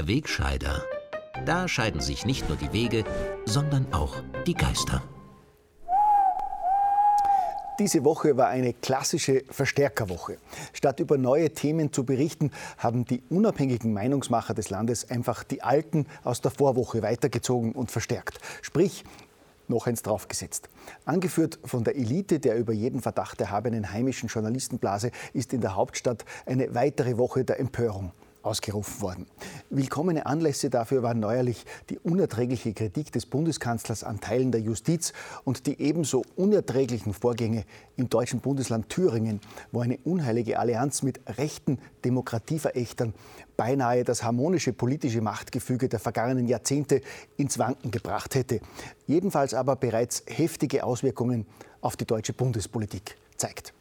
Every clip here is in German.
Der Wegscheider. Da scheiden sich nicht nur die Wege, sondern auch die Geister. Diese Woche war eine klassische Verstärkerwoche. Statt über neue Themen zu berichten, haben die unabhängigen Meinungsmacher des Landes einfach die alten aus der Vorwoche weitergezogen und verstärkt. Sprich, noch eins draufgesetzt. Angeführt von der Elite der über jeden Verdacht erhabenen heimischen Journalistenblase ist in der Hauptstadt eine weitere Woche der Empörung ausgerufen worden. Willkommene Anlässe dafür waren neuerlich die unerträgliche Kritik des Bundeskanzlers an Teilen der Justiz und die ebenso unerträglichen Vorgänge im deutschen Bundesland Thüringen, wo eine unheilige Allianz mit rechten Demokratieverächtern beinahe das harmonische politische Machtgefüge der vergangenen Jahrzehnte ins Wanken gebracht hätte, jedenfalls aber bereits heftige Auswirkungen auf die deutsche Bundespolitik zeigt.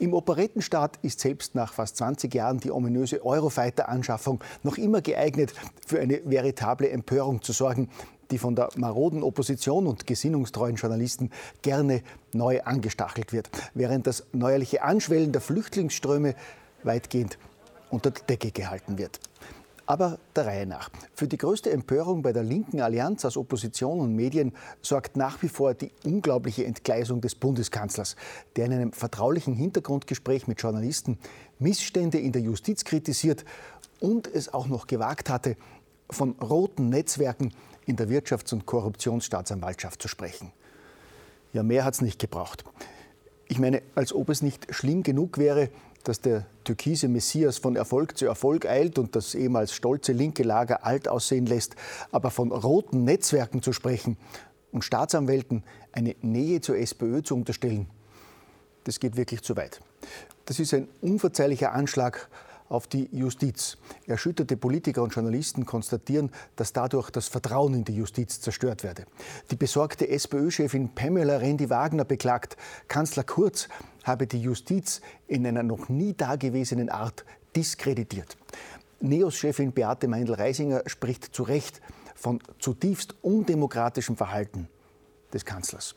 Im Operettenstaat ist selbst nach fast 20 Jahren die ominöse Eurofighter-Anschaffung noch immer geeignet, für eine veritable Empörung zu sorgen, die von der maroden Opposition und gesinnungstreuen Journalisten gerne neu angestachelt wird, während das neuerliche Anschwellen der Flüchtlingsströme weitgehend unter der Decke gehalten wird. Aber der Reihe nach. Für die größte Empörung bei der linken Allianz aus Opposition und Medien sorgt nach wie vor die unglaubliche Entgleisung des Bundeskanzlers, der in einem vertraulichen Hintergrundgespräch mit Journalisten Missstände in der Justiz kritisiert und es auch noch gewagt hatte, von roten Netzwerken in der Wirtschafts- und Korruptionsstaatsanwaltschaft zu sprechen. Ja, mehr hat es nicht gebraucht. Ich meine, als ob es nicht schlimm genug wäre, dass der türkise Messias von Erfolg zu Erfolg eilt und das ehemals stolze linke Lager alt aussehen lässt. Aber von roten Netzwerken zu sprechen und Staatsanwälten eine Nähe zur SPÖ zu unterstellen, das geht wirklich zu weit. Das ist ein unverzeihlicher Anschlag auf die Justiz. Erschütterte Politiker und Journalisten konstatieren, dass dadurch das Vertrauen in die Justiz zerstört werde. Die besorgte SPÖ-Chefin Pamela Rendi-Wagner beklagt, Kanzler Kurz habe die Justiz in einer noch nie dagewesenen Art diskreditiert. NEOS-Chefin Beate Meindl-Reisinger spricht zu Recht von zutiefst undemokratischem Verhalten des Kanzlers.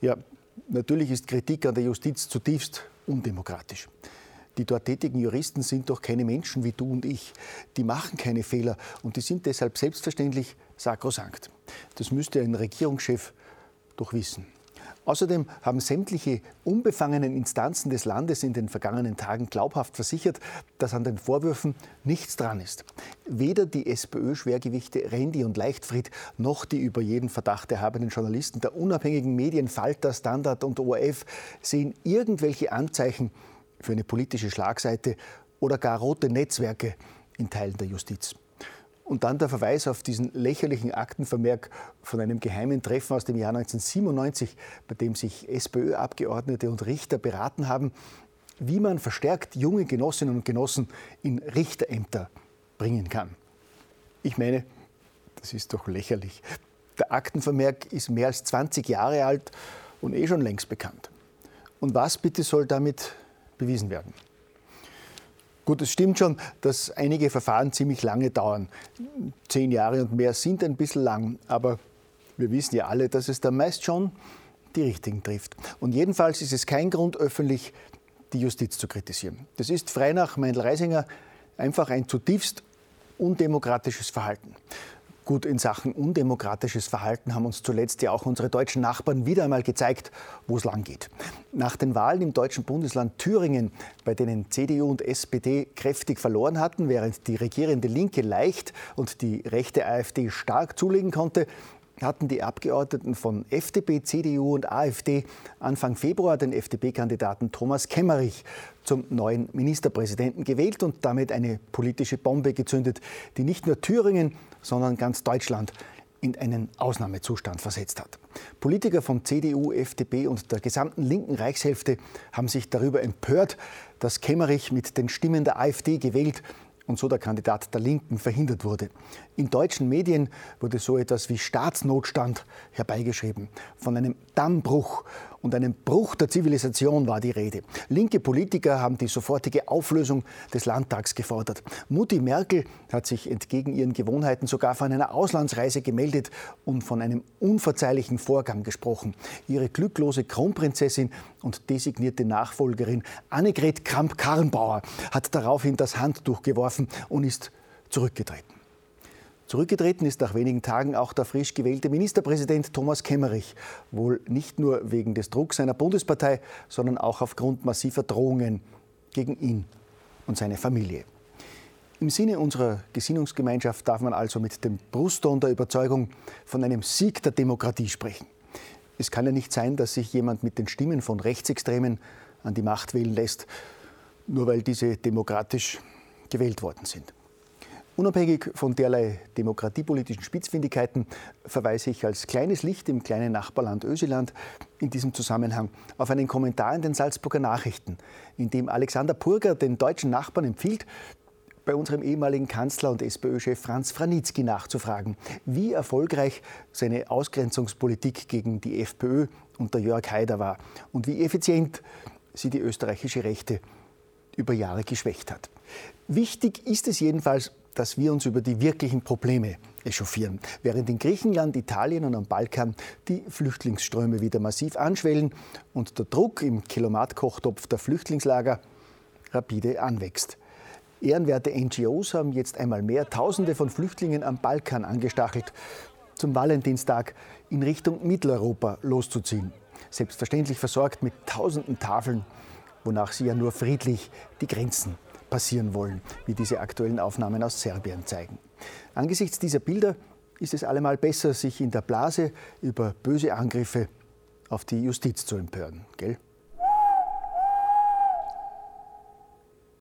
Ja, natürlich ist Kritik an der Justiz zutiefst undemokratisch. Die dort tätigen Juristen sind doch keine Menschen wie du und ich. Die machen keine Fehler und die sind deshalb selbstverständlich sakrosankt. Das müsste ein Regierungschef doch wissen. Außerdem haben sämtliche unbefangenen Instanzen des Landes in den vergangenen Tagen glaubhaft versichert, dass an den Vorwürfen nichts dran ist. Weder die SPÖ-Schwergewichte Rendi und Leichtfried noch die über jeden Verdacht erhabenen Journalisten der unabhängigen Medien Falter, Standard und ORF sehen irgendwelche Anzeichen für eine politische Schlagseite oder gar rote Netzwerke in Teilen der Justiz. Und dann der Verweis auf diesen lächerlichen Aktenvermerk von einem geheimen Treffen aus dem Jahr 1997, bei dem sich SPÖ-Abgeordnete und Richter beraten haben, wie man verstärkt junge Genossinnen und Genossen in Richterämter bringen kann. Ich meine, das ist doch lächerlich. Der Aktenvermerk ist mehr als 20 Jahre alt und eh schon längst bekannt. Und was bitte soll damit bewiesen werden. Gut, es stimmt schon, dass einige Verfahren ziemlich lange dauern. Zehn Jahre und mehr sind ein bisschen lang, aber wir wissen ja alle, dass es da meist schon die Richtigen trifft. Und jedenfalls ist es kein Grund, öffentlich die Justiz zu kritisieren. Das ist frei nach Meindl-Reisinger einfach ein zutiefst undemokratisches Verhalten. Gut, in Sachen undemokratisches Verhalten haben uns zuletzt ja auch unsere deutschen Nachbarn wieder einmal gezeigt, wo es lang geht. Nach den Wahlen im deutschen Bundesland Thüringen, bei denen CDU und SPD kräftig verloren hatten, während die regierende Linke leicht und die rechte AfD stark zulegen konnte, hatten die Abgeordneten von FDP, CDU und AfD Anfang Februar den FDP-Kandidaten Thomas Kemmerich zum neuen Ministerpräsidenten gewählt und damit eine politische Bombe gezündet, die nicht nur Thüringen, sondern ganz Deutschland in einen Ausnahmezustand versetzt hat. Politiker von CDU, FDP und der gesamten linken Reichshälfte haben sich darüber empört, dass Kemmerich mit den Stimmen der AfD gewählt und so der Kandidat der Linken verhindert wurde. In deutschen Medien wurde so etwas wie Staatsnotstand herbeigeschrieben. Von einem Dammbruch und einem Bruch der Zivilisation war die Rede. Linke Politiker haben die sofortige Auflösung des Landtags gefordert. Mutti Merkel hat sich entgegen ihren Gewohnheiten sogar von einer Auslandsreise gemeldet und von einem unverzeihlichen Vorgang gesprochen. Ihre glücklose Kronprinzessin und designierte Nachfolgerin Annegret Kramp-Karrenbauer hat daraufhin das Handtuch geworfen und ist zurückgetreten. Zurückgetreten ist nach wenigen Tagen auch der frisch gewählte Ministerpräsident Thomas Kemmerich, wohl nicht nur wegen des Drucks seiner Bundespartei, sondern auch aufgrund massiver Drohungen gegen ihn und seine Familie. Im Sinne unserer Gesinnungsgemeinschaft darf man also mit dem Brustton der Überzeugung von einem Sieg der Demokratie sprechen. Es kann ja nicht sein, dass sich jemand mit den Stimmen von Rechtsextremen an die Macht wählen lässt, nur weil diese demokratisch gewählt worden sind. Unabhängig von derlei demokratiepolitischen Spitzfindigkeiten verweise ich als kleines Licht im kleinen Nachbarland Öseland in diesem Zusammenhang auf einen Kommentar in den Salzburger Nachrichten, in dem Alexander Purger den deutschen Nachbarn empfiehlt, bei unserem ehemaligen Kanzler und SPÖ-Chef Franz Franitzky nachzufragen, wie erfolgreich seine Ausgrenzungspolitik gegen die FPÖ unter Jörg Haider war und wie effizient sie die österreichische Rechte über Jahre geschwächt hat. Wichtig ist es jedenfalls, dass wir uns über die wirklichen Probleme echauffieren. Während in Griechenland, Italien und am Balkan die Flüchtlingsströme wieder massiv anschwellen und der Druck im Kilomatkochtopf der Flüchtlingslager rapide anwächst. Ehrenwerte NGOs haben jetzt einmal mehr Tausende von Flüchtlingen am Balkan angestachelt, zum Valentinstag in Richtung Mitteleuropa loszuziehen. Selbstverständlich versorgt mit tausenden Tafeln, wonach sie ja nur friedlich die Grenzen passieren wollen, wie diese aktuellen Aufnahmen aus Serbien zeigen. Angesichts dieser Bilder ist es allemal besser, sich in der Blase über böse Angriffe auf die Justiz zu empören, gell?